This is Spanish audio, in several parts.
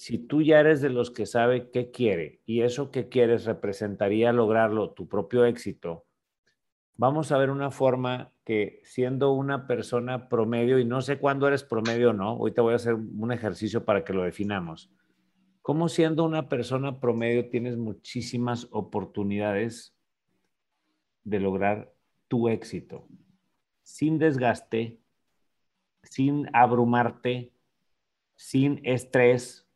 si tú ya eres de los que sabe qué quiere y eso que quieres representaría lograrlo, tu propio éxito, vamos a ver una forma que siendo una persona promedio, y no sé cuándo eres promedio o no, hoy te voy a hacer un ejercicio para que lo definamos. ¿Cómo siendo una persona promedio tienes muchísimas oportunidades de lograr tu éxito sin desgaste, sin abrumarte, sin estrés,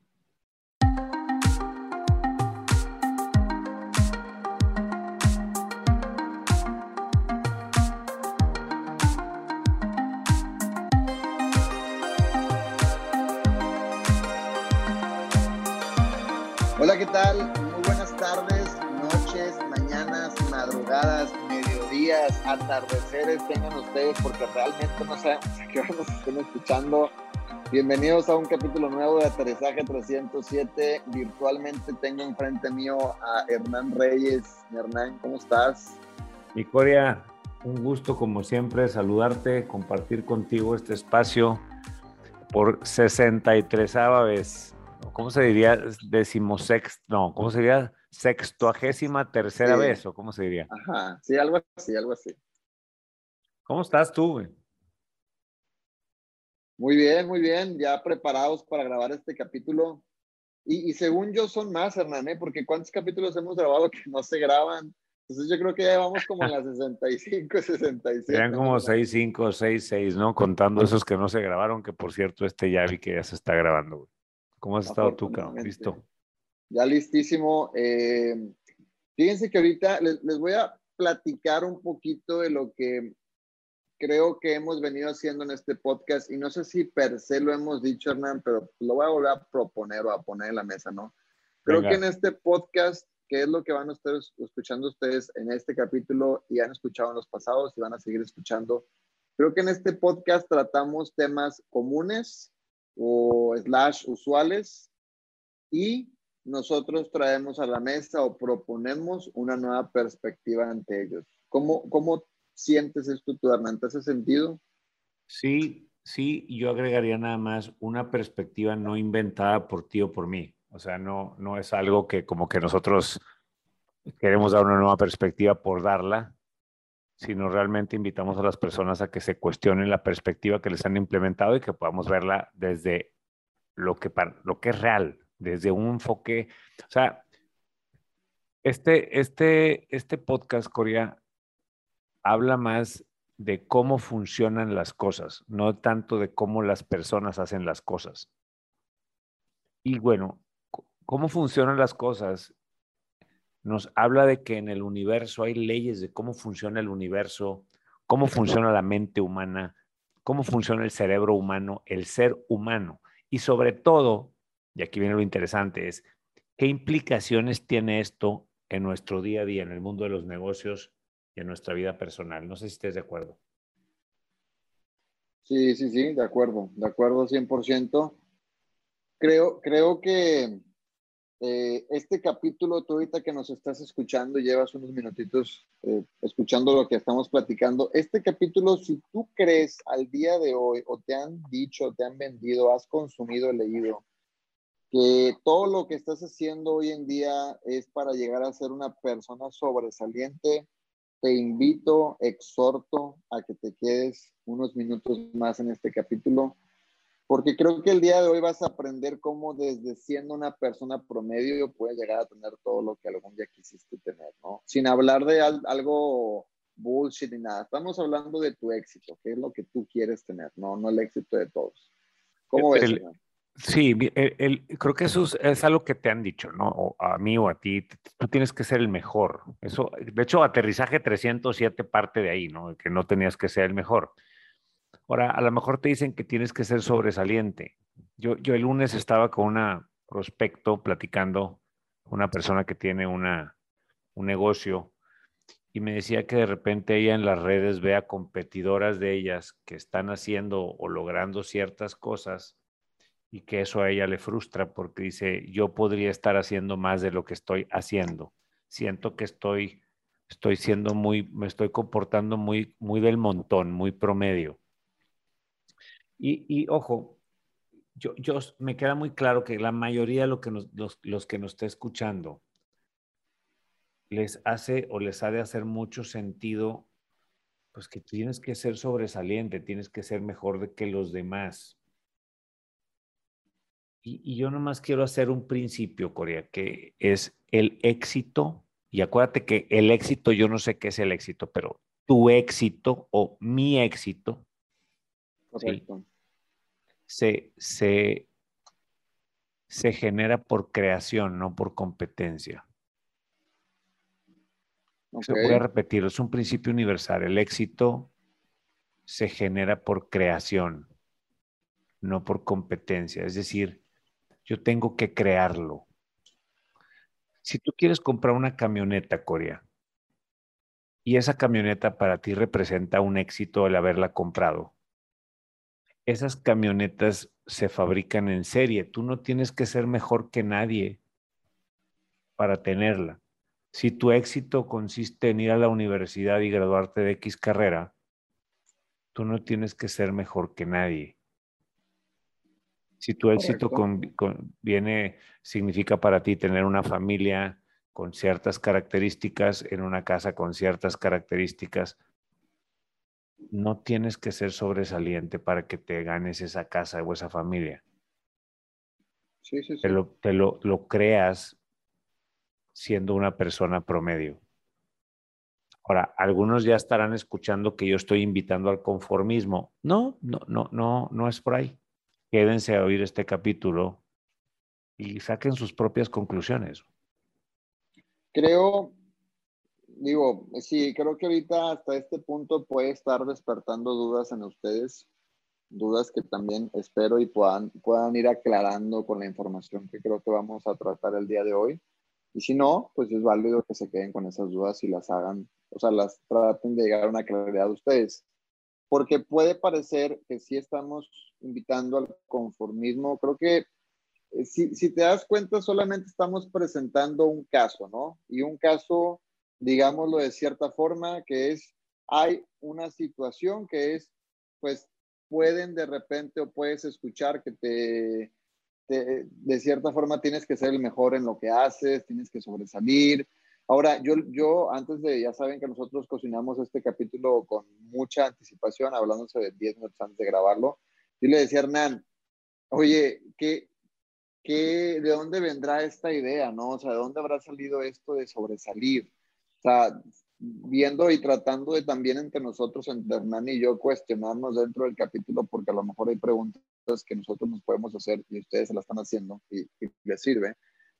atardeceres tengan ustedes porque realmente no sabemos a qué hora nos estén escuchando. Bienvenidos a un capítulo nuevo de Aterrizaje 307. Virtualmente tengo enfrente mío a Hernán Reyes. Hernán, ¿cómo estás? Mi Coria, un gusto como siempre saludarte, compartir contigo este espacio por 63 vez. ¿cómo se diría? Decimosexto, no, ¿cómo se diría? Sextuagésima tercera vez, ¿o cómo se diría? Ajá, sí, algo así, algo así. ¿Cómo estás tú, güey? Muy bien, muy bien, ya preparados para grabar este capítulo. Y, según yo son más, Hernán, ¿eh? porque ¿cuántos capítulos hemos grabado que no se graban? Entonces yo creo que ya vamos como en las 65, 67. Serían como 65, 6, 6, ¿no? Contando esos que no se grabaron, que por cierto este ya vi que ya se está grabando, güey. ¿Cómo has estado tú, cabrón? Listo. Ya listísimo. Eh, fíjense que ahorita les, voy a platicar un poquito de lo que creo que hemos venido haciendo en este podcast y no sé si per se lo hemos dicho, Hernán, pero lo voy a volver a proponer o a poner en la mesa, ¿no? Creo que en este podcast, que es lo que van a estar escuchando ustedes en este capítulo y han escuchado en los pasados y van a seguir escuchando, creo que en este podcast tratamos temas comunes o slash usuales y nosotros traemos a la mesa o proponemos una nueva perspectiva ante ellos. ¿Cómo, cómo sientes esto tú, Hernán? ¿Te hace sentido? Sí, sí, yo agregaría nada más una perspectiva no inventada por ti o por mí. O sea, no, no es algo que como que nosotros queremos dar una nueva perspectiva por darla, sino realmente invitamos a las personas a que se cuestionen la perspectiva que les han implementado y que podamos verla desde lo que, lo que es real, desde un enfoque, o sea, este, este, este podcast, Corea, habla más de cómo funcionan las cosas, no tanto de cómo las personas hacen las cosas. Y bueno, cómo funcionan las cosas nos habla de que en el universo hay leyes de cómo funciona el universo, cómo funciona la mente humana, cómo funciona el cerebro humano, el ser humano. Y sobre todo, y aquí viene lo interesante, es qué implicaciones tiene esto en nuestro día a día, en el mundo de los negocios y en nuestra vida personal. No sé si estés de acuerdo. Sí, sí, sí, de acuerdo, de acuerdo 100%. Creo, creo que eh, este capítulo, tú ahorita que nos estás escuchando, llevas unos minutitos eh, escuchando lo que estamos platicando. Este capítulo, si tú crees al día de hoy, o te han dicho, te han vendido, has consumido, leído, que todo lo que estás haciendo hoy en día es para llegar a ser una persona sobresaliente, te invito, exhorto a que te quedes unos minutos más en este capítulo porque creo que el día de hoy vas a aprender cómo desde siendo una persona promedio puedes llegar a tener todo lo que algún día quisiste tener, ¿no? Sin hablar de algo bullshit ni nada. Estamos hablando de tu éxito, que es lo que tú quieres tener, no, no el éxito de todos. ¿Cómo ves? Sí, el, creo que eso es, algo que te han dicho, ¿no? O a mí o a ti, tú tienes que ser el mejor. Eso, de hecho, aterrizaje 307 parte de ahí, ¿no? Que no tenías que ser el mejor. Ahora, a lo mejor te dicen que tienes que ser sobresaliente. Yo, yo el lunes estaba con una prospecto platicando, una persona que tiene una, un negocio, y me decía que de repente ella en las redes ve a competidoras de ellas que están haciendo o logrando ciertas cosas y que eso a ella le frustra porque dice, yo podría estar haciendo más de lo que estoy haciendo. Siento que estoy, estoy siendo muy, me estoy comportando muy, muy del montón, muy promedio. Y, ojo, yo, yo, me queda muy claro que la mayoría de lo que los, los que nos está escuchando les hace o les ha de hacer mucho sentido, pues que tienes que ser sobresaliente, tienes que ser mejor de que los demás. Y, y yo nomás quiero hacer un principio, Corea, que es el éxito. Y acuérdate que el éxito, yo no sé qué es el éxito, pero tu éxito o mi éxito se, se, se genera por creación, no por competencia. Se voy a repetir, es un principio universal. El éxito se genera por creación, no por competencia. Es decir, yo tengo que crearlo. Si tú quieres comprar una camioneta, Corea, y esa camioneta para ti representa un éxito el haberla comprado, esas camionetas se fabrican en serie. Tú no tienes que ser mejor que nadie para tenerla. Si tu éxito consiste en ir a la universidad y graduarte de X carrera, tú no tienes que ser mejor que nadie. Si tu éxito viene, significa para ti tener una familia con ciertas características, en una casa con ciertas características, no tienes que ser sobresaliente para que te ganes esa casa o esa familia. Sí, sí, sí. Te, lo, te lo, lo creas siendo una persona promedio. Ahora, algunos ya estarán escuchando que yo estoy invitando al conformismo. No, no, no, no, no es por ahí. Quédense a oír este capítulo y saquen sus propias conclusiones. Creo, digo, sí, creo que ahorita hasta este punto puede estar despertando dudas en ustedes, dudas que también espero y puedan, puedan ir aclarando con la información que creo que vamos a tratar el día de hoy. Y si no, pues es válido que se queden con esas dudas y las hagan, o sea, las traten de llegar a una claridad de ustedes. Porque puede parecer que sí estamos invitando al conformismo. Creo que eh, si, si te das cuenta, solamente estamos presentando un caso, ¿no? Y un caso, digámoslo de cierta forma, que es, hay una situación que es, pues, pueden de repente o puedes escuchar que te de cierta forma tienes que ser el mejor en lo que haces, tienes que sobresalir. Ahora, yo, yo antes de, ya saben que nosotros cocinamos este capítulo con mucha anticipación, hablándose de 10 minutos antes de grabarlo, y le decía a Hernán, oye, ¿qué, qué, ¿de dónde vendrá esta idea, no? O sea, ¿de dónde habrá salido esto de sobresalir? O sea, viendo y tratando de también entre nosotros, entre Hernán y yo, cuestionarnos dentro del capítulo, porque a lo mejor hay preguntas que nosotros nos podemos hacer y ustedes se la están haciendo y, les sirve.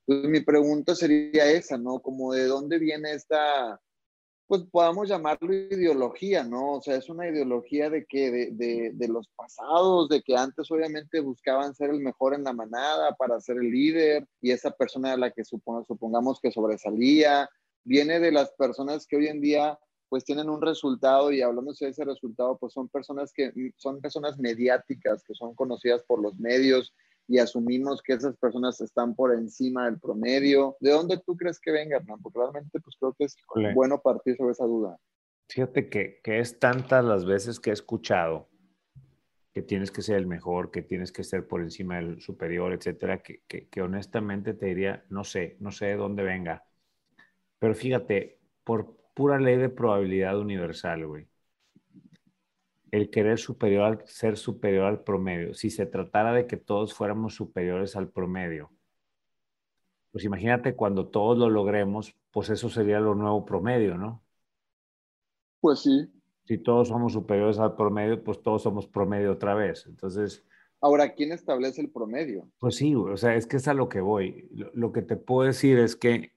Entonces mi pregunta sería esa, ¿no? Como de dónde viene esta, pues podamos llamarlo ideología, ¿no? O sea, es una ideología de que, de, de, los pasados, de que antes obviamente buscaban ser el mejor en la manada para ser el líder y esa persona a la que supongamos que sobresalía, viene de las personas que hoy en día pues tienen un resultado y hablando de ese resultado, pues son personas que son personas mediáticas, que son conocidas por los medios y asumimos que esas personas están por encima del promedio. ¿De dónde tú crees que venga, Hernán? Porque realmente pues creo que es bueno partir sobre esa duda. Fíjate que, que es tantas las veces que he escuchado que tienes que ser el mejor, que tienes que ser por encima del superior, etcétera, que, que, que honestamente te diría, no sé, no sé de dónde venga. Pero fíjate, por pura ley de probabilidad universal, güey. El querer superior al, ser superior al promedio. Si se tratara de que todos fuéramos superiores al promedio, pues imagínate cuando todos lo logremos, pues eso sería lo nuevo promedio, ¿no? Pues sí. Si todos somos superiores al promedio, pues todos somos promedio otra vez. Entonces. Ahora, ¿quién establece el promedio? Pues sí, o sea, es que es a lo que voy. lo que te puedo decir es que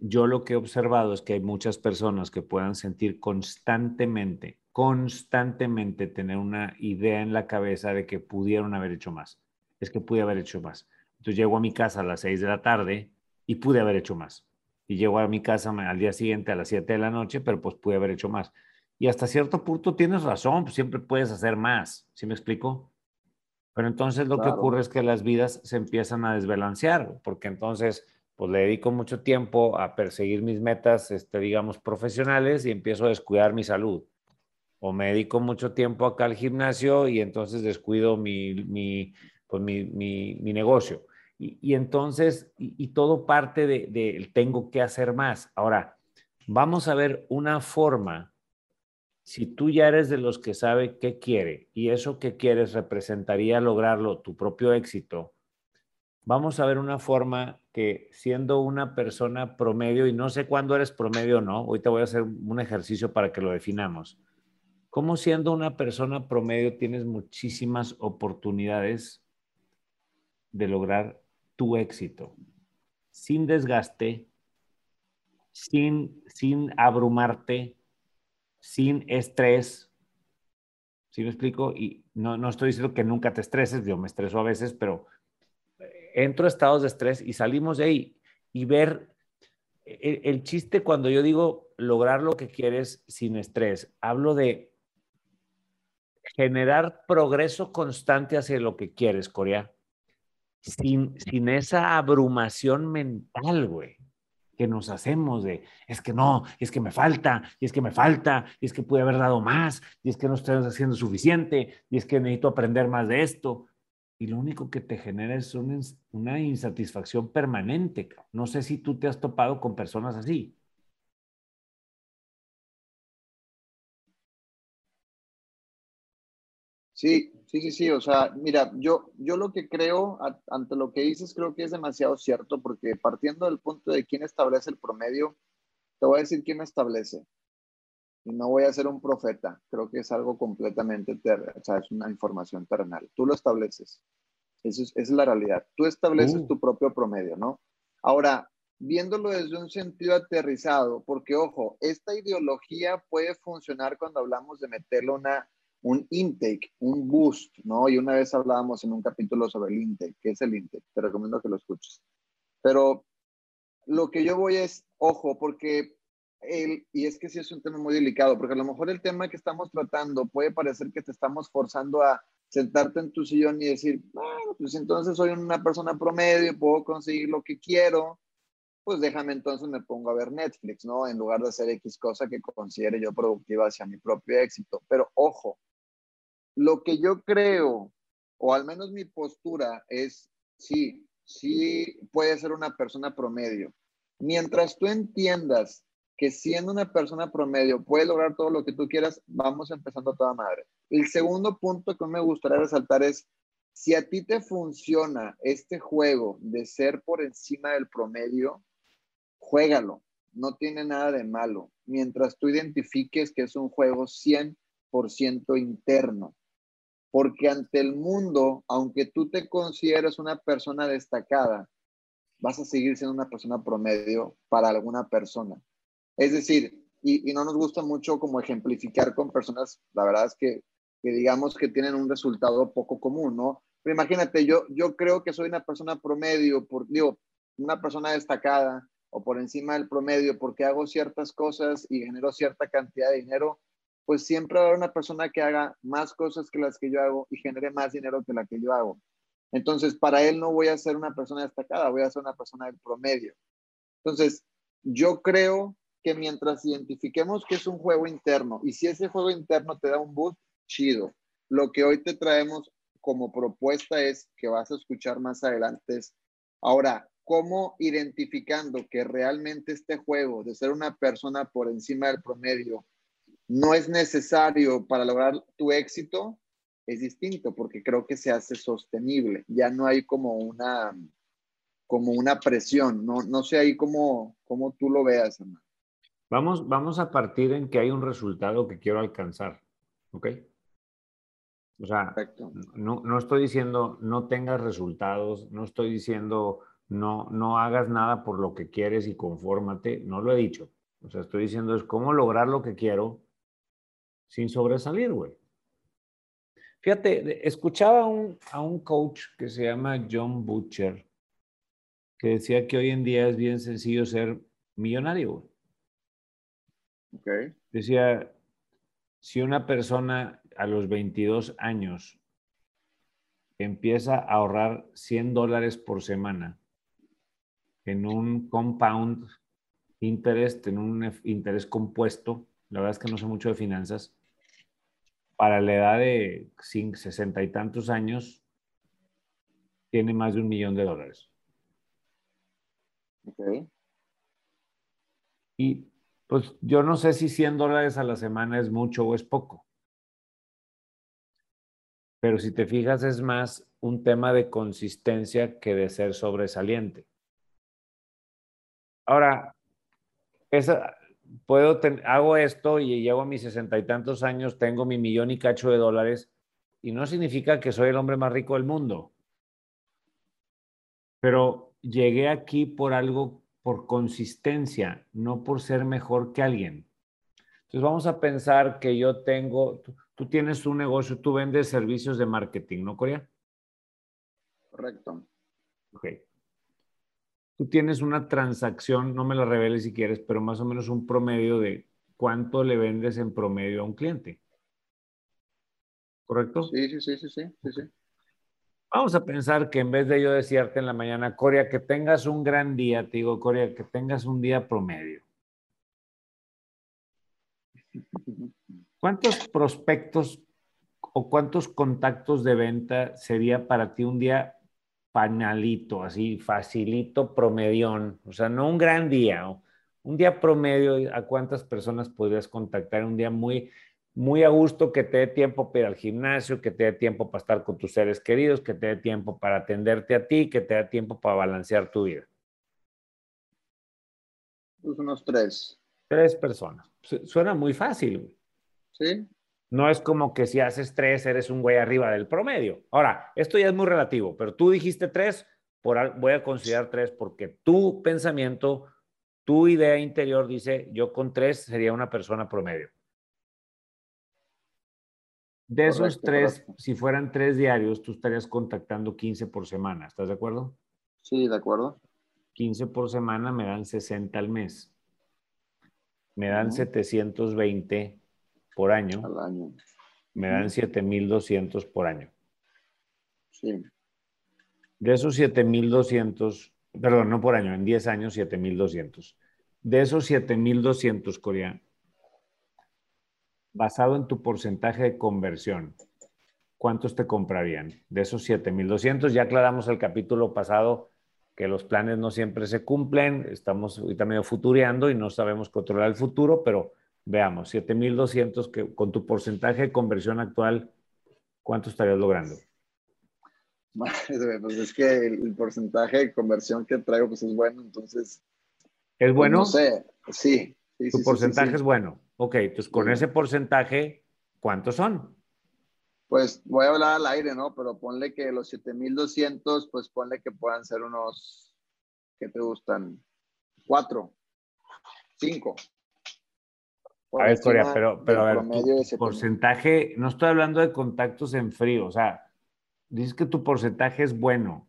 yo lo que he observado es que hay muchas personas que puedan sentir constantemente, constantemente tener una idea en la cabeza de que pudieron haber hecho más. Es que pude haber hecho más. Entonces llego a mi casa a las 6 de la tarde y pude haber hecho más. Y llego a mi casa al día siguiente a las 7 de la noche, pero pues pude haber hecho más. Y hasta cierto punto tienes razón, pues siempre puedes hacer más. ¿Sí me explico? Pero entonces lo que ocurre es que las vidas se empiezan a desbalancear, porque entonces pues le dedico mucho tiempo a perseguir mis metas, este, digamos, profesionales y empiezo a descuidar mi salud. O me dedico mucho tiempo acá al gimnasio y entonces descuido mi, mi, pues mi, mi, negocio. Y, entonces, y, y, todo parte del de, tengo que hacer más. Ahora, vamos a ver una forma, si tú ya eres de los que sabe qué quiere y eso que quieres representaría lograrlo, tu propio éxito, vamos a ver una forma que siendo una persona promedio, y no sé cuándo eres promedio o no, hoy te voy a hacer un ejercicio para que lo definamos. ¿Cómo siendo una persona promedio tienes muchísimas oportunidades de lograr tu éxito sin desgaste, sin, sin abrumarte, sin estrés? ¿Sí me explico? Y no, no estoy diciendo que nunca te estreses, yo me estreso a veces, pero entro a estados de estrés y salimos de ahí y ver el, el, chiste cuando yo digo lograr lo que quieres sin estrés, hablo de generar progreso constante hacia lo que quieres, Corea, sin, sin esa abrumación mental, güey, que nos hacemos de, es que no, es que me falta, y es que me falta, y es que pude haber dado más, y es que no estoy haciendo suficiente, y es que necesito aprender más de esto y lo único que te genera es una insatisfacción permanente. No sé si tú te has topado con personas así. Sí, sí, sí, sí. O sea, mira, yo, yo lo que creo, ante lo que dices, creo que es demasiado cierto, porque partiendo del punto de quién establece el promedio, te voy a decir quién establece y no voy a ser un profeta, creo que es algo completamente, ter o sea, es una información terrenal. Tú lo estableces. Eso es, esa es la realidad. Tú estableces uh. tu propio promedio, ¿no? Ahora, viéndolo desde un sentido aterrizado, porque ojo, esta ideología puede funcionar cuando hablamos de meterle una, un intake, un boost, ¿no? Y una vez hablábamos en un capítulo sobre el intake, ¿qué es el intake? Te recomiendo que lo escuches. Pero lo que yo voy es, ojo, porque el, y es que sí es un tema muy delicado, porque a lo mejor el tema que estamos tratando puede parecer que te estamos forzando a sentarte en tu sillón y decir, bueno, pues entonces soy una persona promedio, puedo conseguir lo que quiero, pues déjame entonces me pongo a ver Netflix, ¿no? En lugar de hacer X cosa que considere yo productiva hacia mi propio éxito. Pero ojo, lo que yo creo, o al menos mi postura es, sí, sí puede ser una persona promedio. Mientras tú entiendas que siendo una persona promedio puede lograr todo lo que tú quieras, vamos empezando a toda madre. El segundo punto que me gustaría resaltar es, si a ti te funciona este juego de ser por encima del promedio, juégalo. No tiene nada de malo. Mientras tú identifiques que es un juego 100% interno. Porque ante el mundo, aunque tú te consideres una persona destacada, vas a seguir siendo una persona promedio para alguna persona. Es decir, y, no nos gusta mucho como ejemplificar con personas, la verdad es que, digamos que tienen un resultado poco común, ¿no? Pero imagínate, yo, yo creo que soy una persona promedio, por, digo, una persona destacada o por encima del promedio porque hago ciertas cosas y genero cierta cantidad de dinero, pues siempre va a haber una persona que haga más cosas que las que yo hago y genere más dinero que la que yo hago. Entonces, para él no voy a ser una persona destacada, voy a ser una persona del promedio. Entonces, yo creo que mientras identifiquemos que es un juego interno y si ese juego interno te da un boost, chido. Lo que hoy te traemos como propuesta es que vas a escuchar más adelante ahora, ¿cómo identificando que realmente este juego de ser una persona por encima del promedio no es necesario para lograr tu éxito? Es distinto porque creo que se hace sostenible. Ya no hay como una, como una presión. No, no sé ahí cómo, cómo tú lo veas, hermano. Vamos, vamos a partir en que hay un resultado que quiero alcanzar, ¿ok? O sea, no, no, estoy diciendo no tengas resultados, no estoy diciendo no, no hagas nada por lo que quieres y confórmate, no lo he dicho. O sea, estoy diciendo es cómo lograr lo que quiero sin sobresalir, güey. Fíjate, escuchaba un, a un coach que se llama John Butcher, que decía que hoy en día es bien sencillo ser millonario, güey. Decía, si una persona a los 22 años empieza a ahorrar 100 dólares por semana en un compound interest, en un interés compuesto, la verdad es que no sé mucho de finanzas, para la edad de 60 y tantos años, tiene más de un millón de dólares. Ok. Y pues yo no sé si 100 dólares a la semana es mucho o es poco. Pero si te fijas, es más un tema de consistencia que de ser sobresaliente. Ahora, esa, puedo hago esto y llego a mis sesenta y tantos años, tengo mi millón y cacho de dólares, y no significa que soy el hombre más rico del mundo. Pero llegué aquí por algo, por consistencia, no por ser mejor que alguien. Entonces vamos a pensar que yo tengo, tú tienes un negocio, tú vendes servicios de marketing, ¿no, Corea? Correcto. Ok. Tú tienes una transacción, no me la reveles si quieres, pero más o menos un promedio de cuánto le vendes en promedio a un cliente. ¿Correcto? Sí, sí, sí, sí, sí, sí, Vamos a pensar que en vez de yo decirte en la mañana, Corea, que tengas un gran día, te digo, Corea, que tengas un día promedio. ¿Cuántos prospectos o cuántos contactos de venta sería para ti un día panalito, así facilito, promedión? O sea, no un gran día, un día promedio, ¿a cuántas personas podrías contactar? Un día muy, muy a gusto, que te dé tiempo para ir al gimnasio, que te dé tiempo para estar con tus seres queridos, que te dé tiempo para atenderte a ti, que te dé tiempo para balancear tu vida. Pues unos tres. Tres personas. Suena muy fácil. Sí. No es como que si haces tres eres un güey arriba del promedio. Ahora, esto ya es muy relativo, pero tú dijiste tres, por, voy a considerar tres porque tu pensamiento, tu idea interior dice, yo con tres sería una persona promedio. De esos tres, si fueran tres diarios, tú estarías contactando 15 por semana. ¿Estás de acuerdo? Sí, de acuerdo. 15 por semana me dan 60 al mes. Me dan 720 por año, al año. me dan 7200 por año. Sí. De esos 7200, perdón, no por año, en 10 años 7200. De esos 7200, Corea, basado en tu porcentaje de conversión, ¿cuántos te comprarían? De esos 7200, ya aclaramos el capítulo pasado que los planes no siempre se cumplen, estamos ahorita medio futureando y no sabemos controlar el futuro, pero Veamos, 7200 que con tu porcentaje de conversión actual, ¿cuánto estarías logrando? Pues es que el, porcentaje de conversión que traigo pues es bueno, entonces. ¿Es pues, bueno? no sé, sí. tu porcentaje es bueno. Ok, entonces con ese porcentaje, ¿cuántos son? Pues voy a hablar al aire, ¿no? Pero ponle que los 7200, pues ponle que puedan ser unos, ¿qué te gustan? Cuatro, cinco. A ver, Corea, pero, pero a ver, tu porcentaje, no estoy hablando de contactos en frío, o sea, dices que tu porcentaje es bueno.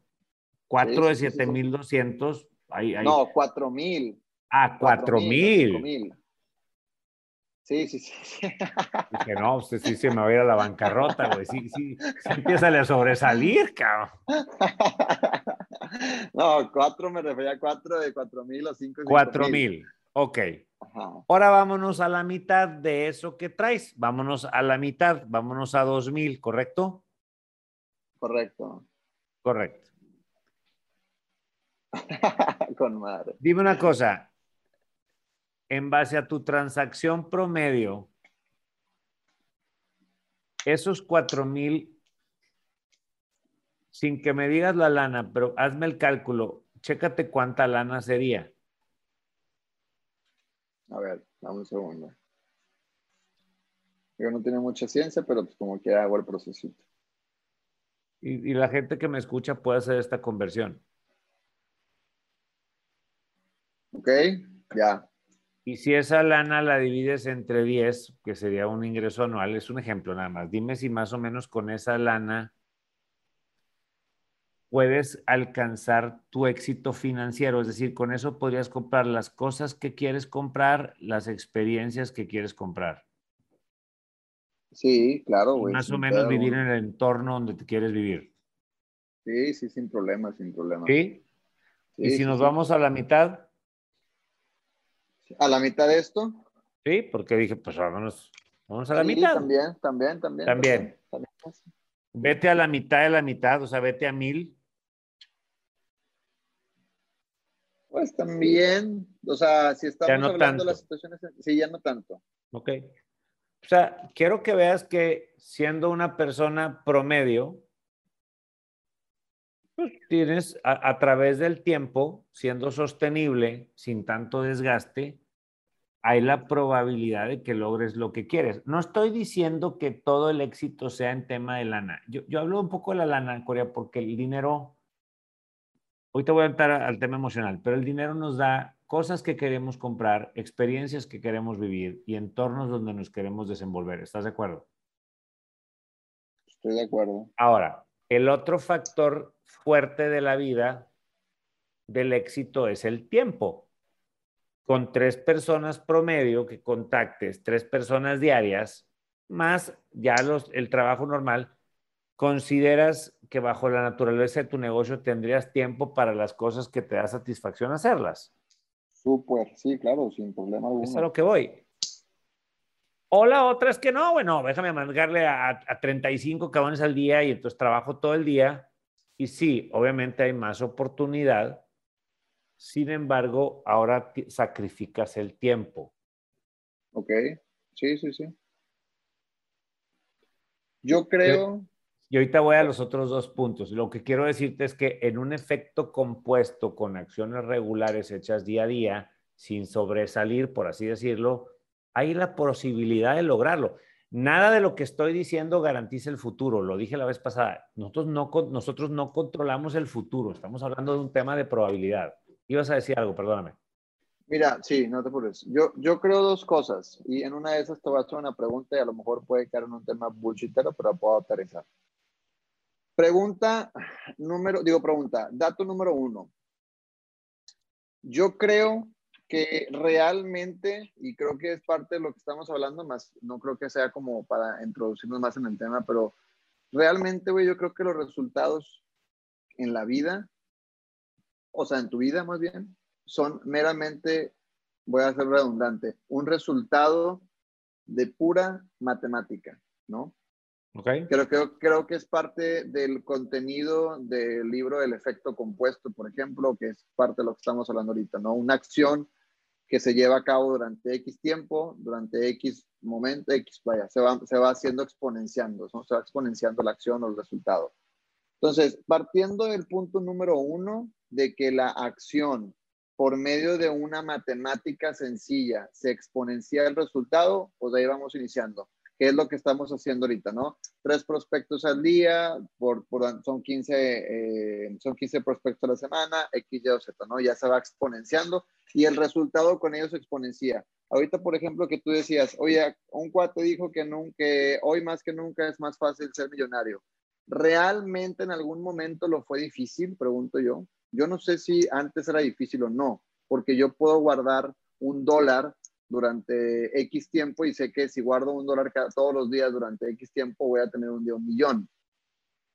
4 de 7200, ahí, ahí. No, 4000. Ah, 4000. Sí, sí, sí. Dije, no, usted sí se me va a ir a la bancarrota, güey. Sí, sí, sí empieza a sobresalir, cabrón. No, 4 me refería a 4 de 4000 o 5 de 4000. Ok. Ahora vámonos a la mitad de eso que traes. Vámonos a la mitad, vámonos a 2000, ¿correcto? Correcto. Correcto. Con madre. Dime una cosa. En base a tu transacción promedio, esos 4000, sin que me digas la lana, pero hazme el cálculo, chécate cuánta lana sería. A ver, dame un segundo. Yo no tiene mucha ciencia, pero pues como que hago el proceso. Y, la gente que me escucha puede hacer esta conversión. Ok, ya. Y si esa lana la divides entre 10, que sería un ingreso anual, es un ejemplo nada más. Dime si más o menos con esa lana puedes alcanzar tu éxito financiero. Es decir, con eso podrías comprar las cosas que quieres comprar, las experiencias que quieres comprar. Sí, claro, güey. Más o menos vivir en el entorno donde te quieres vivir. Sí, sí, sin problema, sin problema. ¿Sí? y si nos vamos a la mitad? ¿A la mitad de esto? Sí, porque dije, pues vámonos, vamos a la mitad. También, también, también. También. también. Vete a la mitad de la mitad, o sea, vete a mil Pues también, o sea, si estamos hablando de las situaciones, sí, ya no tanto. Ok. O sea, quiero que veas que siendo una persona promedio, pues tienes a, través del tiempo, siendo sostenible, sin tanto desgaste, hay la probabilidad de que logres lo que quieres. No estoy diciendo que todo el éxito sea en tema de lana. Yo, yo hablo un poco de la lana, Corea, porque el dinero, hoy te voy a entrar al tema emocional, pero el dinero nos da cosas que queremos comprar, experiencias que queremos vivir y entornos donde nos queremos desenvolver. ¿Estás de acuerdo? Estoy de acuerdo. Ahora, el otro factor fuerte de la vida del éxito es el tiempo. Con tres personas promedio que contactes, tres personas diarias, más ya los, el trabajo normal, ¿consideras que bajo la naturaleza de tu negocio tendrías tiempo para las cosas que te da satisfacción hacerlas? Súper, sí, claro, sin problema alguno. Es a lo que voy. O la otra es que no, bueno, déjame mandarle a, a 35 cabones al día y entonces trabajo todo el día. Y sí, obviamente hay más oportunidad. Sin embargo, ahora sacrificas el tiempo. Ok, sí, sí, sí. Yo creo... Y ahorita voy a los otros dos puntos. Lo que quiero decirte es que en un efecto compuesto con acciones regulares hechas día a día, sin sobresalir, por así decirlo, hay la posibilidad de lograrlo. Nada de lo que estoy diciendo garantiza el futuro. Lo dije la vez pasada. Nosotros no, nosotros no controlamos el futuro. Estamos hablando de un tema de probabilidad. Ibas a decir algo, perdóname. Mira, sí, no te preocupes. Yo, yo creo dos cosas y en una de esas te voy a hacer una pregunta y a lo mejor puede quedar en un tema bullshitero, pero puedo aterrizar. Pregunta número, digo pregunta, dato número uno. Yo creo que realmente, y creo que es parte de lo que estamos hablando, más no creo que sea como para introducirnos más en el tema, pero realmente, güey, yo creo que los resultados en la vida, o sea, en tu vida más bien, son meramente, voy a ser redundante, un resultado de pura matemática, ¿no? Creo, creo, creo que es parte del contenido del libro El efecto compuesto, por ejemplo, que es parte de lo que estamos hablando ahorita, ¿no? Una acción que se lleva a cabo durante X tiempo, durante X momento, X, vaya, se va, se va haciendo exponenciando, ¿no? se va exponenciando la acción o el resultado. Entonces, partiendo del punto número uno, de que la acción por medio de una matemática sencilla se exponencia el resultado, pues ahí vamos iniciando que es lo que estamos haciendo ahorita, ¿no? Tres prospectos al día, por, son, 15, eh, son 15 prospectos a la semana, X, Y o Z, ¿no? Ya se va exponenciando y el resultado con ellos exponencia. Ahorita, por ejemplo, que tú decías, oye, un cuate dijo que, nunca, hoy más que nunca es más fácil ser millonario. ¿Realmente en algún momento lo fue difícil? Pregunto yo. Yo no sé si antes era difícil o no, porque yo puedo guardar un dólar durante X tiempo y sé que si guardo un dólar todos los días durante X tiempo voy a tener un día un millón.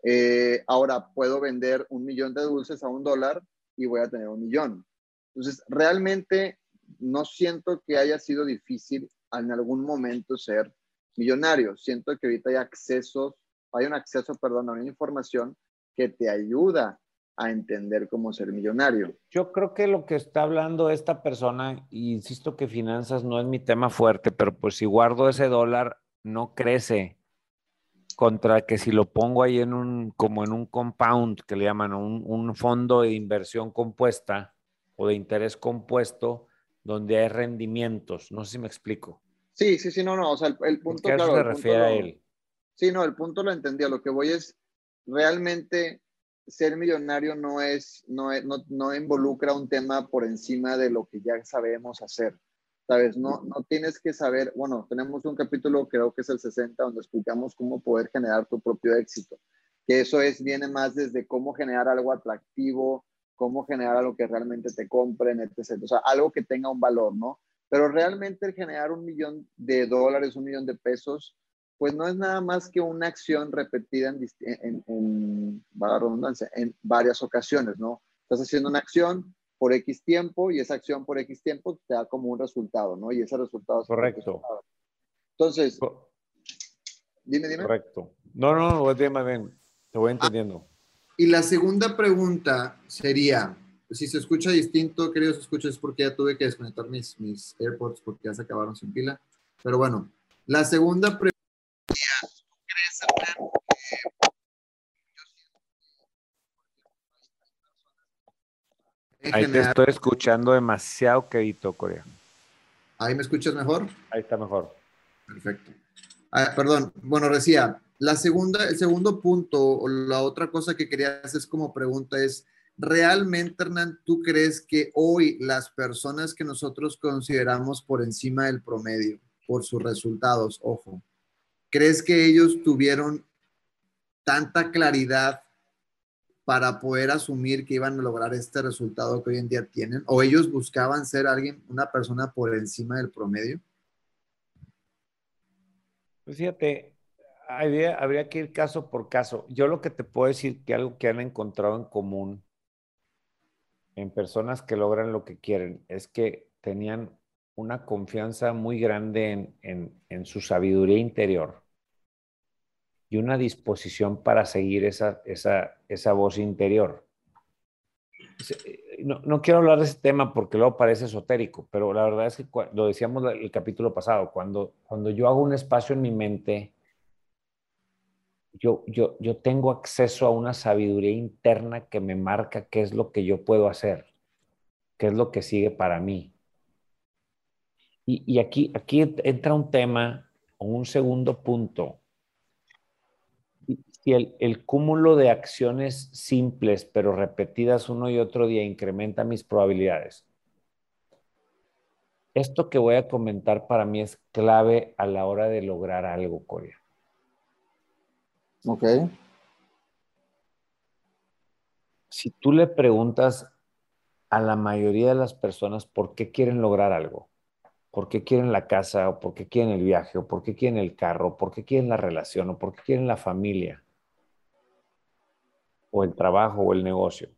Eh, ahora puedo vender un millón de dulces a un dólar y voy a tener un millón. Entonces, realmente no siento que haya sido difícil en algún momento ser millonario. Siento que ahorita hay accesos, hay un acceso, perdón, a una información que te ayuda a entender cómo ser millonario. Yo creo que lo que está hablando esta persona, y insisto que finanzas no es mi tema fuerte, pero pues si guardo ese dólar, no crece contra que si lo pongo ahí en un, como en un compound, que le llaman un, un fondo de inversión compuesta o de interés compuesto, donde hay rendimientos. No sé si me explico. Sí, sí, sí, no, no, o sea, el, punto, claro, se refiere a él. Sí, no, el punto lo entendí. lo que voy es, realmente ser millonario no es, no, no, no, involucra un tema por encima de lo que ya sabemos hacer. ¿Sabes? No, no tienes que saber, bueno, tenemos un capítulo, creo que es el 60, donde explicamos cómo poder generar tu propio éxito. Que eso es, viene más desde cómo generar algo atractivo, cómo generar algo que realmente te compren, etc. O sea, algo que tenga un valor, ¿no? Pero realmente generar un millón de dólares, un millón de pesos, pues no es nada más que una acción repetida en, en, redundancia, en varias ocasiones, ¿no? Estás haciendo una acción por X tiempo y esa acción por X tiempo te da como un resultado, ¿no? Y ese resultado es correcto. Entonces, dime, dime. Correcto. No, no, no, dime bien, te voy entendiendo. y la segunda pregunta sería, si se escucha distinto, queridos escuchas, es porque ya tuve que desconectar mis, mis AirPods porque ya se acabaron sin pila. Pero bueno, la segunda pregunta. Ahí te estoy escuchando demasiado quedito, Corea. ¿Ahí me escuchas mejor? Ahí está mejor. Perfecto. Ah, perdón, bueno, decía, la segunda, el segundo punto, o la otra cosa que quería hacer como pregunta es, ¿realmente, Hernán, tú crees que hoy las personas que nosotros consideramos por encima del promedio, por sus resultados, ojo, ¿crees que ellos tuvieron tanta claridad para poder asumir que iban a lograr este resultado que hoy en día tienen? ¿O ellos buscaban ser alguien, una persona por encima del promedio? Pues fíjate, habría, habría que ir caso por caso. Yo lo que te puedo decir que algo que han encontrado en común en personas que logran lo que quieren es que tenían una confianza muy grande en, su sabiduría interior y una disposición para seguir esa, esa, esa voz interior. No, no, quiero hablar de ese tema porque luego parece esotérico, pero la verdad es que lo decíamos el capítulo pasado, cuando, cuando yo hago un espacio en mi mente yo, yo, yo tengo acceso a una sabiduría interna que me marca qué es lo que yo puedo hacer, qué es lo que sigue para mí. Y, y aquí, aquí entra un tema o un segundo punto. Si el, el cúmulo de acciones simples pero repetidas uno y otro día incrementa mis probabilidades, esto que voy a comentar para mí es clave a la hora de lograr algo, Corea. Ok. Si tú le preguntas a la mayoría de las personas por qué quieren lograr algo, por qué quieren la casa, o por qué quieren el viaje, o por qué quieren el carro, o por qué quieren la relación, o por qué quieren la familia, o el trabajo, o el negocio.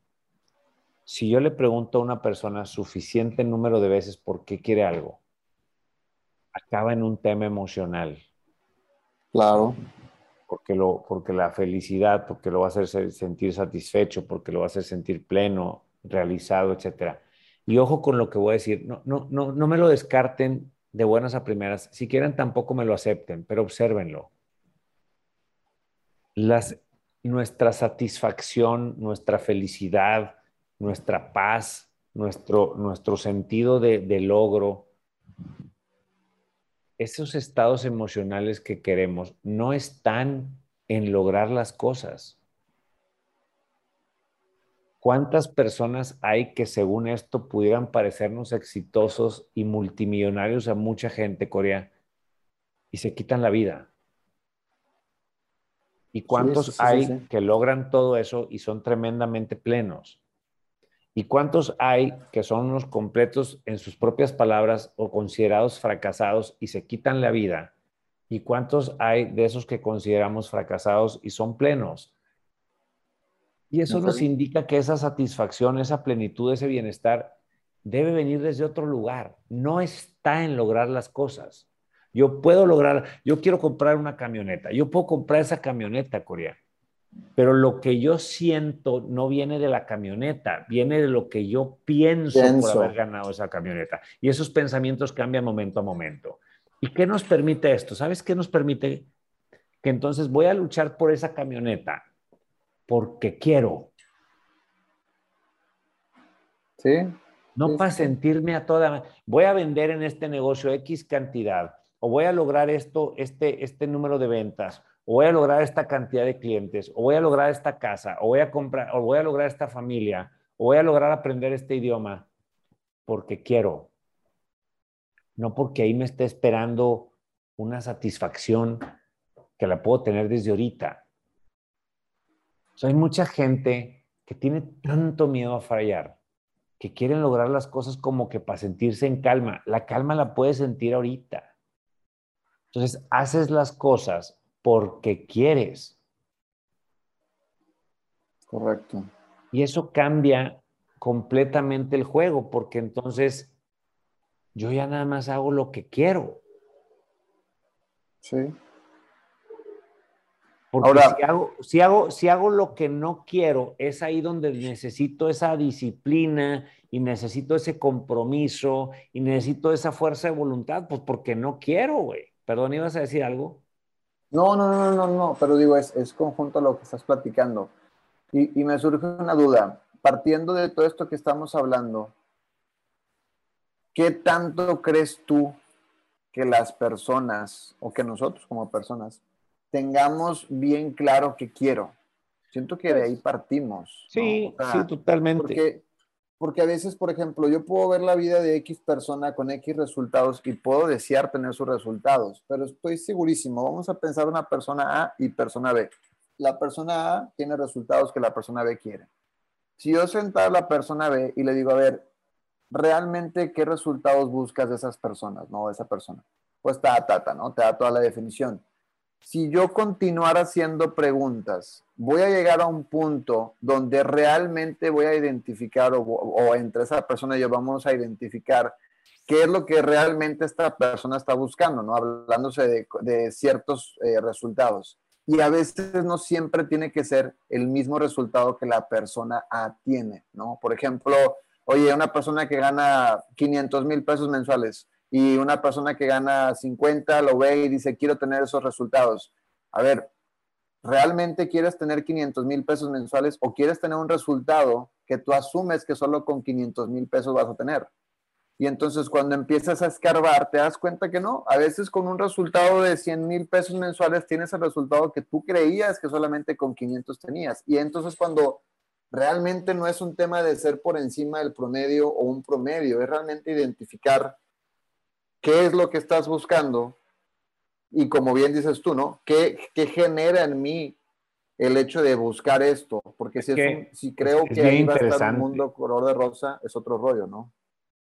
Si yo le pregunto a una persona suficiente número de veces por qué quiere algo, acaba en un tema emocional. Claro porque, lo, porque la felicidad, porque lo va a hacer sentir satisfecho, porque lo va a hacer sentir pleno, realizado, etc. Y ojo con lo que voy a decir, no, no, no, no me lo descarten de buenas a primeras, si quieren tampoco me lo acepten, pero obsérvenlo. Las, nuestra satisfacción, nuestra felicidad, nuestra paz, nuestro, nuestro sentido de, de logro, esos estados emocionales que queremos no están en lograr las cosas. ¿Cuántas personas hay que según esto pudieran parecernos exitosos y multimillonarios a mucha gente, Corea, y se quitan la vida? ¿Y cuántos hay que logran todo eso y son tremendamente plenos? ¿Y cuántos hay que son unos completos en sus propias palabras o considerados fracasados y se quitan la vida? ¿Y cuántos hay de esos que consideramos fracasados y son plenos? Y eso nos indica que esa satisfacción, esa plenitud, ese bienestar debe venir desde otro lugar. No está en lograr las cosas. Yo puedo lograr, yo quiero comprar una camioneta, yo puedo comprar esa camioneta, Corea pero lo que yo siento no viene de la camioneta, viene de lo que yo pienso, por haber ganado esa camioneta. Y esos pensamientos cambian momento a momento. ¿Y qué nos permite esto? ¿Sabes qué nos permite? Que entonces voy a luchar por esa camioneta porque quiero. Sí. No para sentirme a toda. Voy a vender en este negocio X cantidad o voy a lograr esto, este, este número de ventas o voy a lograr esta cantidad de clientes, o voy a lograr esta casa, o voy a comprar, o voy a lograr esta familia, o voy a lograr aprender este idioma, porque quiero. No porque ahí me esté esperando una satisfacción que la puedo tener desde ahorita. hay mucha gente que tiene tanto miedo a fallar, que quieren lograr las cosas como que para sentirse en calma. La calma la puedes sentir ahorita. Entonces, haces las cosas porque quieres. Correcto. Y eso cambia completamente el juego, porque entonces yo ya nada más hago lo que quiero. Sí. Porque Ahora, si, hago, si, hago, si hago lo que no quiero, es ahí donde necesito esa disciplina y necesito ese compromiso y necesito esa fuerza de voluntad, pues porque no quiero, güey. Perdón, ¿ibas a decir algo? No, no, no, no, no, pero digo, es, es conjunto a lo que estás platicando. Y, y me surge una duda, partiendo de todo esto que estamos hablando, ¿qué tanto crees tú que las personas o que nosotros como personas tengamos bien claro qué quiero? Siento que de ahí partimos. Sí, sí, totalmente. Porque, porque a veces, por ejemplo, yo puedo ver la vida de X persona con X resultados y puedo desear tener sus resultados, pero estoy segurísimo, vamos a pensar una persona A y persona B. La persona A tiene resultados que la persona B quiere. Si yo sentar a la persona B y le digo, a ver, realmente qué resultados buscas de esas personas, ¿no? De esa persona. Pues ta, ta, ¿no? Te da toda la definición. Si yo continuar haciendo preguntas, voy a llegar a un punto donde realmente voy a identificar o, entre esa persona y yo vamos a identificar qué es lo que realmente esta persona está buscando, ¿no? Hablándose de, ciertos eh, resultados. Y a veces no siempre tiene que ser el mismo resultado que la persona tiene, ¿no? Por ejemplo, oye, una persona que gana 500 mil pesos mensuales y una persona que gana 50 lo ve y dice, quiero tener esos resultados. A ver, ¿realmente quieres tener 500 mil pesos mensuales o quieres tener un resultado que tú asumes que solo con 500 mil pesos vas a tener? Y entonces cuando empiezas a escarbar, te das cuenta que no. A veces con un resultado de 100 mil pesos mensuales tienes el resultado que tú creías que solamente con 500 tenías. Y entonces cuando realmente no es un tema de ser por encima del promedio o un promedio, es realmente identificar qué es lo que estás buscando y como bien dices tú, ¿no? ¿Qué, genera en mí el hecho de buscar esto? Porque si, si creo que ahí va a estar un mundo color de rosa, es otro rollo, ¿no?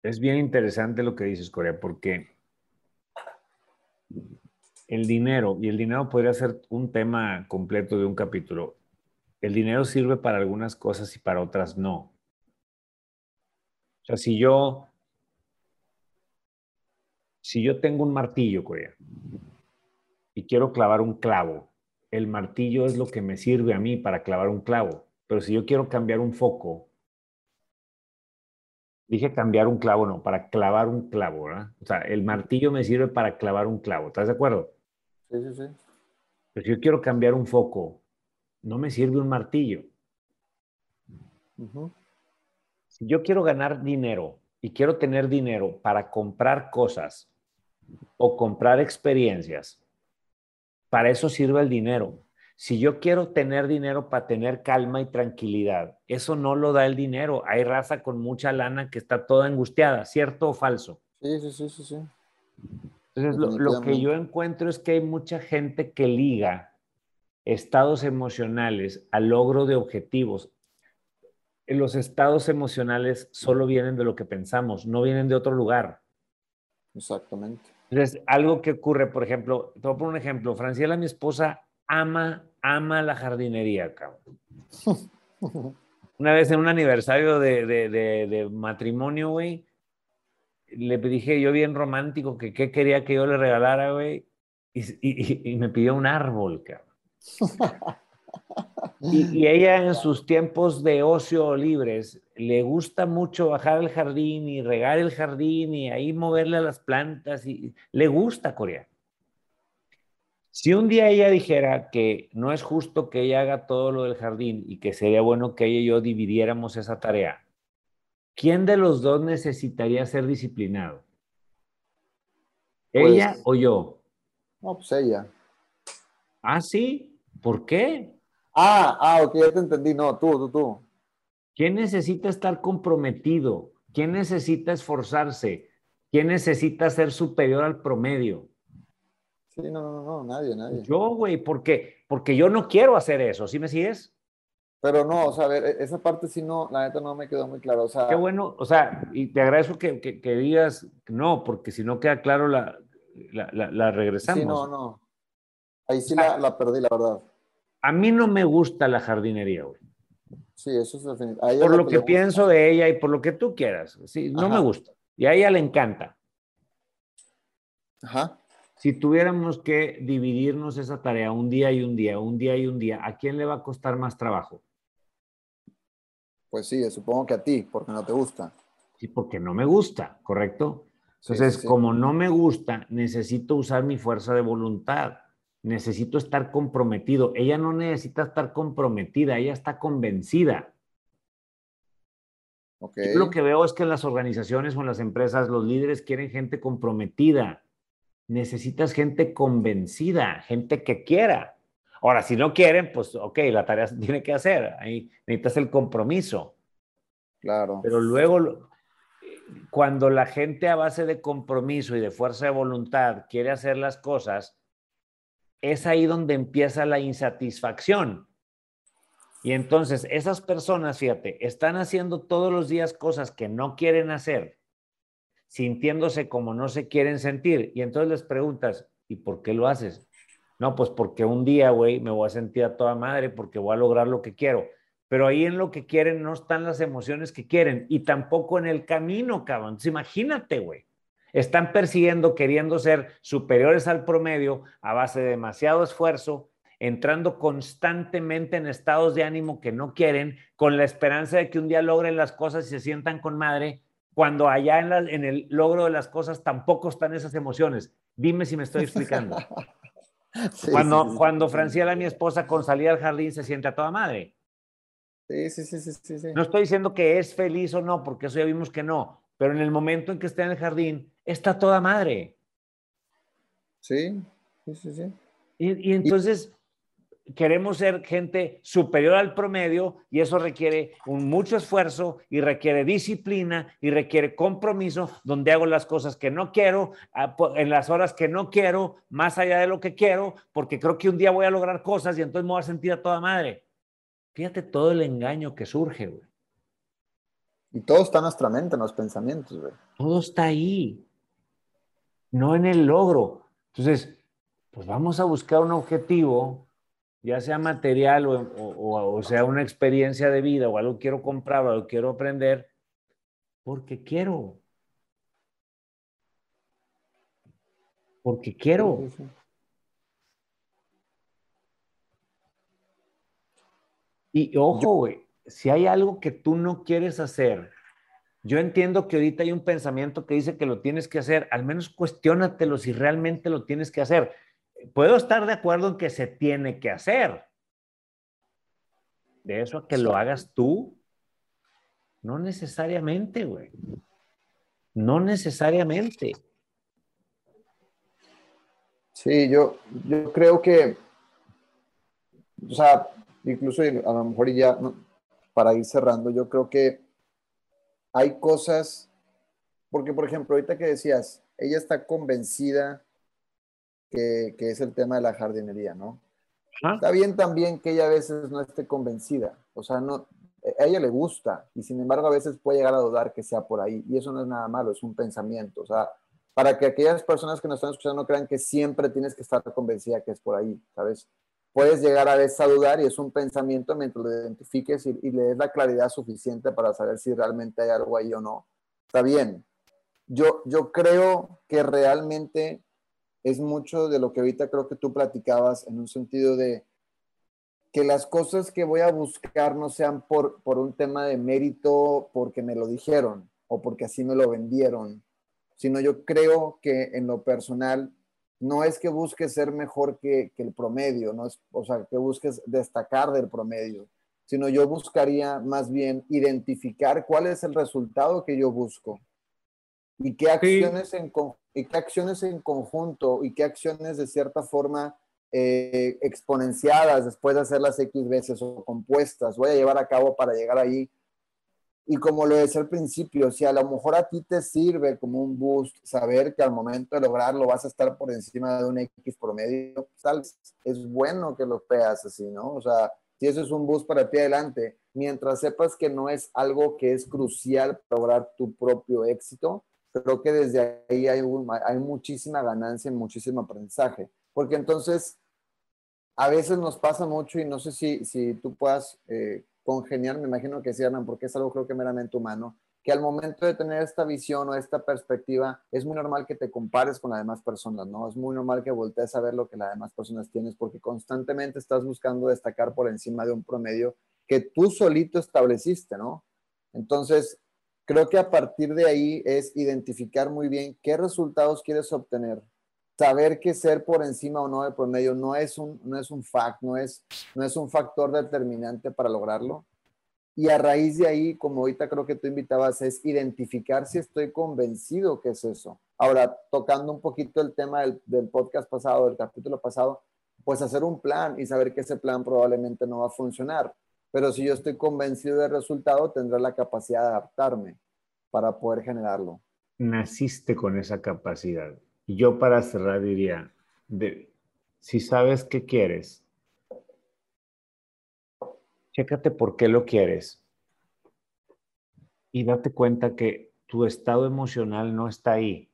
Es bien interesante lo que dices, Corea, porque el dinero, y el dinero podría ser un tema completo de un capítulo, el dinero sirve para algunas cosas y para otras no. O sea, si yo, si yo tengo un martillo, Corea, y quiero clavar un clavo, el martillo es lo que me sirve a mí para clavar un clavo. Pero si yo quiero cambiar un foco, dije cambiar un clavo, no, para clavar un clavo, ¿verdad? O sea, el martillo me sirve para clavar un clavo, ¿estás de acuerdo? Sí, sí, sí. Pero si yo quiero cambiar un foco, no me sirve un martillo. Si yo quiero ganar dinero y quiero tener dinero para comprar cosas o comprar experiencias, para eso sirve el dinero. Si yo quiero tener dinero para tener calma y tranquilidad, eso no lo da el dinero. Hay raza con mucha lana que está toda angustiada, ¿cierto o falso? Sí, sí, sí, sí. sí. Entonces, lo que yo encuentro es que hay mucha gente que liga estados emocionales al logro de objetivos. Los estados emocionales solo vienen de lo que pensamos, no vienen de otro lugar. Exactamente. Entonces, algo que ocurre, por ejemplo, te voy a poner un ejemplo. Franciela, mi esposa, ama, ama la jardinería, cabrón. Una vez en un aniversario de, de matrimonio, güey, le dije yo bien romántico que qué quería que yo le regalara, güey, y, y me pidió un árbol, cabrón. Y, ella en sus tiempos de ocio libres le gusta mucho bajar al jardín y regar el jardín y ahí moverle a las plantas y le gusta Corea. Si un día ella dijera que no es justo que ella haga todo lo del jardín y que sería bueno que ella y yo dividiéramos esa tarea, ¿quién de los dos necesitaría ser disciplinado? ¿Ella pues o yo? No, pues ella. Ah, sí. ¿Por qué? Ah, ah, ok, ya te entendí. No, tú, tú, tú. ¿Quién necesita estar comprometido? ¿Quién necesita esforzarse? ¿Quién necesita ser superior al promedio? Sí, no, no, no, nadie, nadie. Yo, güey, ¿por qué? Porque yo no quiero hacer eso, ¿sí me sigues? Pero no, o sea, a ver, e-, esa parte sí no, la neta no me quedó muy claro. O sea, Qué bueno, o sea, y te agradezco que, que, digas no, porque si no queda claro la, la, la regresamos. Sí, no, no. Ahí sí la, la, perdí, la verdad. A mí no me gusta la jardinería, güey. Sí, eso es Por lo que, pienso de ella y por lo que tú quieras. Sí, no me gusta. Y a ella le encanta. Ajá. Si tuviéramos que dividirnos esa tarea un día y un día, un día y un día, ¿a quién le va a costar más trabajo? Pues sí, supongo que a ti, porque no te gusta. Sí, porque no me gusta, ¿correcto? Entonces, como no me gusta, necesito usar mi fuerza de voluntad. Necesito estar comprometido. Ella no necesita estar comprometida, ella está convencida. Okay. lo que veo es que en las organizaciones o en las empresas los líderes quieren gente comprometida. Necesitas gente convencida, gente que quiera. Ahora, si no quieren, pues ok, la tarea se tiene que hacer. Ahí necesitas el compromiso. Claro. Pero luego, cuando la gente a base de compromiso y de fuerza de voluntad quiere hacer las cosas, es ahí donde empieza la insatisfacción. Y entonces esas personas, fíjate, están haciendo todos los días cosas que no quieren hacer, sintiéndose como no se quieren sentir. Y entonces les preguntas, ¿y por qué lo haces? No, pues porque un día, güey, me voy a sentir a toda madre porque voy a lograr lo que quiero. Pero ahí en lo que quieren no están las emociones que quieren y tampoco en el camino, cabrón. Entonces, imagínate, güey. Están persiguiendo, queriendo ser superiores al promedio a base de demasiado esfuerzo, entrando constantemente en estados de ánimo que no quieren, con la esperanza de que un día logren las cosas y se sientan con madre, cuando allá en, el logro de las cosas tampoco están esas emociones. Dime si me estoy explicando. cuando cuando Franciela, mi esposa, con salir al jardín se siente a toda madre. Sí, sí, sí, sí, sí. No estoy diciendo que es feliz o no, porque eso ya vimos que no, pero en el momento en que está en el jardín, está toda madre. Sí, sí, sí, sí. y entonces queremos ser gente superior al promedio y eso requiere un mucho esfuerzo y requiere disciplina y requiere compromiso donde hago las cosas que no quiero, en las horas que no quiero, más allá de lo que quiero, porque creo que un día voy a lograr cosas y entonces me voy a sentir a toda madre. Fíjate todo el engaño que surge, güey. Y todo está en nuestra mente, en los pensamientos, güey. Todo está ahí, no en el logro. Entonces, pues vamos a buscar un objetivo ya sea material o, sea una experiencia de vida o algo quiero comprar o algo quiero aprender, porque quiero. Porque quiero. Y ojo, güey, si hay algo que tú no quieres hacer, yo entiendo que ahorita hay un pensamiento que dice que lo tienes que hacer, al menos cuestiónatelo si realmente lo tienes que hacer puedo estar de acuerdo en que se tiene que hacer. De eso a que lo hagas tú, no necesariamente, güey. No necesariamente. Sí, yo, yo creo que, o sea, incluso a lo mejor ya para ir cerrando, yo creo que hay cosas, porque por ejemplo, ahorita que decías, ella está convencida que, es el tema de la jardinería, ¿no? Está bien también que ella a veces no esté convencida, o sea, no, a ella le gusta y sin embargo a veces puede llegar a dudar que sea por ahí y eso no es nada malo, es un pensamiento, o sea, para que aquellas personas que nos están escuchando no crean que siempre tienes que estar convencida que es por ahí, ¿sabes? Puedes llegar a veces a dudar y es un pensamiento mientras lo identifiques y, le des la claridad suficiente para saber si realmente hay algo ahí o no. Está bien. Yo, yo creo que realmente es mucho de lo que ahorita creo que tú platicabas en un sentido de que las cosas que voy a buscar no sean por, por un tema de mérito porque me lo dijeron o porque así me lo vendieron, sino yo creo que en lo personal no es que busques ser mejor que, que el promedio, no es, o sea, que busques destacar del promedio, sino yo buscaría más bien identificar cuál es el resultado que yo busco y qué acciones, en, y qué acciones en conjunto y qué acciones de cierta forma eh, exponenciadas después de hacerlas X veces o compuestas voy a llevar a cabo para llegar ahí. Y como lo decía al principio, si a lo mejor a ti te sirve como un boost saber que al momento de lograrlo vas a estar por encima de un X promedio, tal es bueno que lo veas así, ¿no? O sea, si eso es un boost para ti adelante, mientras sepas que no es algo que es crucial para lograr tu propio éxito, creo que desde ahí hay, hay muchísima ganancia y muchísimo aprendizaje. Porque entonces, a veces nos pasa mucho y no sé si, si tú puedas eh, congeniar, me imagino que sí, Hernán, porque es algo creo que meramente humano, que al momento de tener esta visión o esta perspectiva, es muy normal que te compares con las demás personas, ¿no? Es muy normal que voltees a ver lo que las demás personas tienes porque constantemente estás buscando destacar por encima de un promedio que tú solito estableciste, ¿no? Entonces, creo que a partir de ahí es identificar muy bien qué resultados quieres obtener. Saber que ser por encima o no del promedio no es un, no es un fact, no es, no es un factor determinante para lograrlo y a raíz de ahí, como ahorita creo que tú invitabas, es identificar si estoy convencido que es eso. Ahora, tocando un poquito el tema del, podcast pasado, del capítulo pasado, pues hacer un plan y saber que ese plan probablemente no va a funcionar. Pero si yo estoy convencido del resultado, tendré la capacidad de adaptarme para poder generarlo. Naciste con esa capacidad. Yo para cerrar diría, si sabes qué quieres, chécate por qué lo quieres y date cuenta que tu estado emocional no está ahí.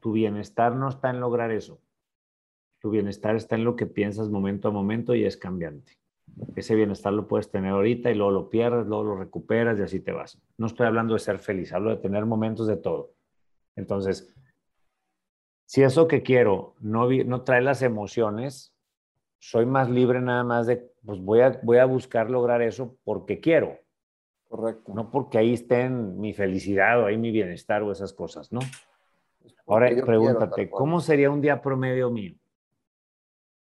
Tu bienestar no está en lograr eso. Tu bienestar está en lo que piensas momento a momento y es cambiante. Ese bienestar lo puedes tener ahorita y luego lo pierdes, luego lo recuperas y así te vas. No estoy hablando de ser feliz, hablo de tener momentos de todo. Entonces, si eso que quiero no, no trae las emociones, soy más libre nada más de pues voy a, voy a buscar lograr eso porque quiero. Correcto. No porque ahí estén mi felicidad o ahí mi bienestar o esas cosas, ¿no? Ahora pregúntate, ¿cómo sería un día promedio mío?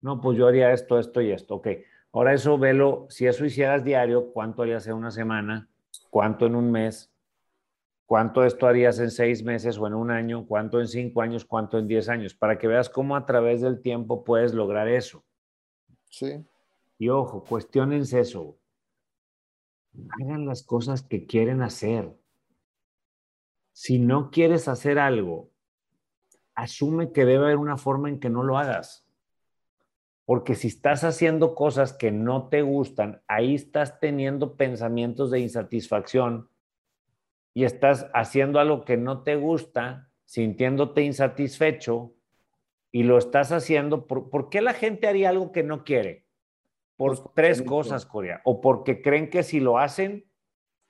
No, pues yo haría esto, esto y esto. Ok, ahora eso velo, si eso hicieras diario, ¿cuánto harías en una semana? ¿Cuánto en un mes? ¿Cuánto esto harías en seis meses o en un año? ¿Cuánto en cinco años? ¿Cuánto en diez años? Para que veas cómo a través del tiempo puedes lograr eso. Sí. Y ojo, cuestionense eso. Hagan las cosas que quieren hacer. Si no quieres hacer algo, asume que debe haber una forma en que no lo hagas. Porque si estás haciendo cosas que no te gustan, ahí estás teniendo pensamientos de insatisfacción y estás haciendo algo que no te gusta, sintiéndote insatisfecho y lo estás haciendo. ¿Por, ¿por qué la gente haría algo que no quiere? Por pues, tres cosas, Corea. O porque creen que si lo hacen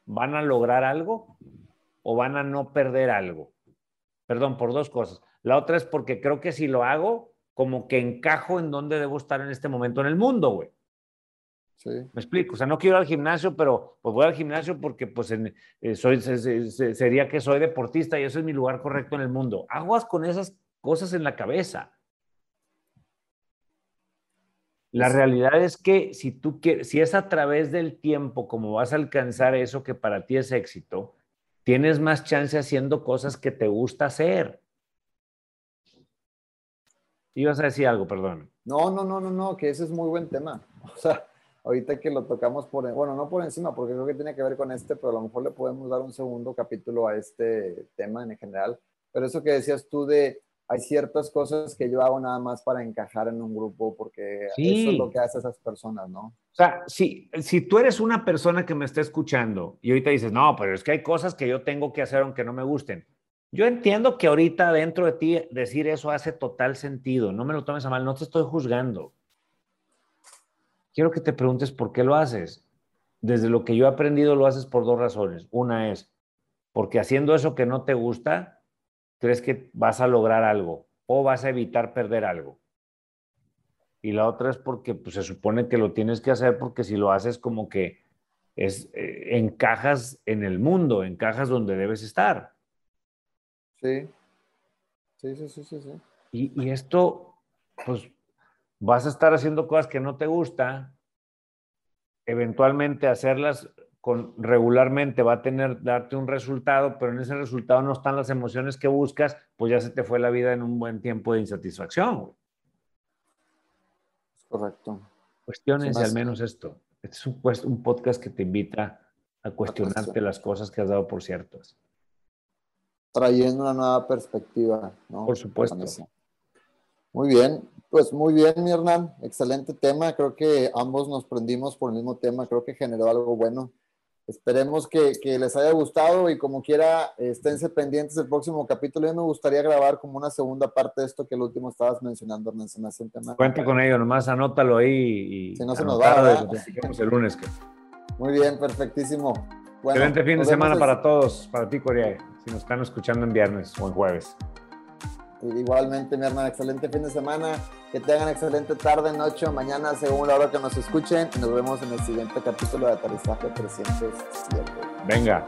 van a lograr algo o van a no perder algo. Perdón, por dos cosas. La otra es porque creo que si lo hago, como que encajo en donde debo estar en este momento en el mundo, güey. Sí. Me explico, o sea, no quiero ir al gimnasio, pero pues voy al gimnasio porque pues eh, soy, sería que soy deportista y eso es mi lugar correcto en el mundo. Aguas con esas cosas en la cabeza. La realidad es que si tú quieres, si es a través del tiempo como vas a alcanzar eso que para ti es éxito, tienes más chance haciendo cosas que te gusta hacer. Ibas a decir algo, perdón. No, no, no, no, no, que ese es muy buen tema. O sea, ahorita que lo tocamos por, bueno, no por encima, porque creo que tiene que ver con este, pero a lo mejor le podemos dar un segundo capítulo a este tema en general. Pero eso que decías tú de hay ciertas cosas que yo hago nada más para encajar en un grupo porque eso es lo que hacen esas personas, ¿no? O sea, si, si tú eres una persona que me está escuchando y ahorita dices, no, pero es que hay cosas que yo tengo que hacer aunque no me gusten. Yo entiendo que ahorita dentro de ti decir eso hace total sentido. No me lo tomes a mal, no te estoy juzgando. Quiero que te preguntes por qué lo haces. Desde lo que yo he aprendido lo haces por dos razones. Una es porque haciendo eso que no te gusta, crees que vas a lograr algo o vas a evitar perder algo. Y la otra es porque pues, se supone que lo tienes que hacer porque si lo haces como que es, eh, encajas en el mundo, encajas donde debes estar. Sí. Sí, sí, sí, sí. Y, y esto, pues vas a estar haciendo cosas que no te gusta, eventualmente hacerlas con, regularmente va a tener, darte un resultado, pero en ese resultado no están las emociones que buscas, pues ya se te fue la vida en un buen tiempo de insatisfacción. Correcto. Cuestiones al menos esto. Este es un, un podcast que te invita a cuestionarte las cosas que has dado por ciertas. Trayendo una nueva perspectiva, ¿no? Por supuesto. Muy bien, pues muy bien, mi Hernán. Excelente tema. Creo que ambos nos prendimos por el mismo tema. Creo que generó algo bueno. Esperemos que, les haya gustado y como quiera, esténse pendientes del próximo capítulo. Yo me gustaría grabar como una segunda parte de esto que el último estabas mencionando, Hernán. Se me hace un tema. Cuenta con ello, nomás anótalo ahí y. Si no se nos va. el lunes. Muy bien, perfectísimo. excelente fin de semana para todos, para ti, Corea, si nos están escuchando en viernes o en jueves. Igualmente, mi hermano, excelente fin de semana. Que tengan excelente tarde, noche mañana, según la hora que nos escuchen. Nos vemos en el siguiente capítulo de Aterrizaje 307. Venga.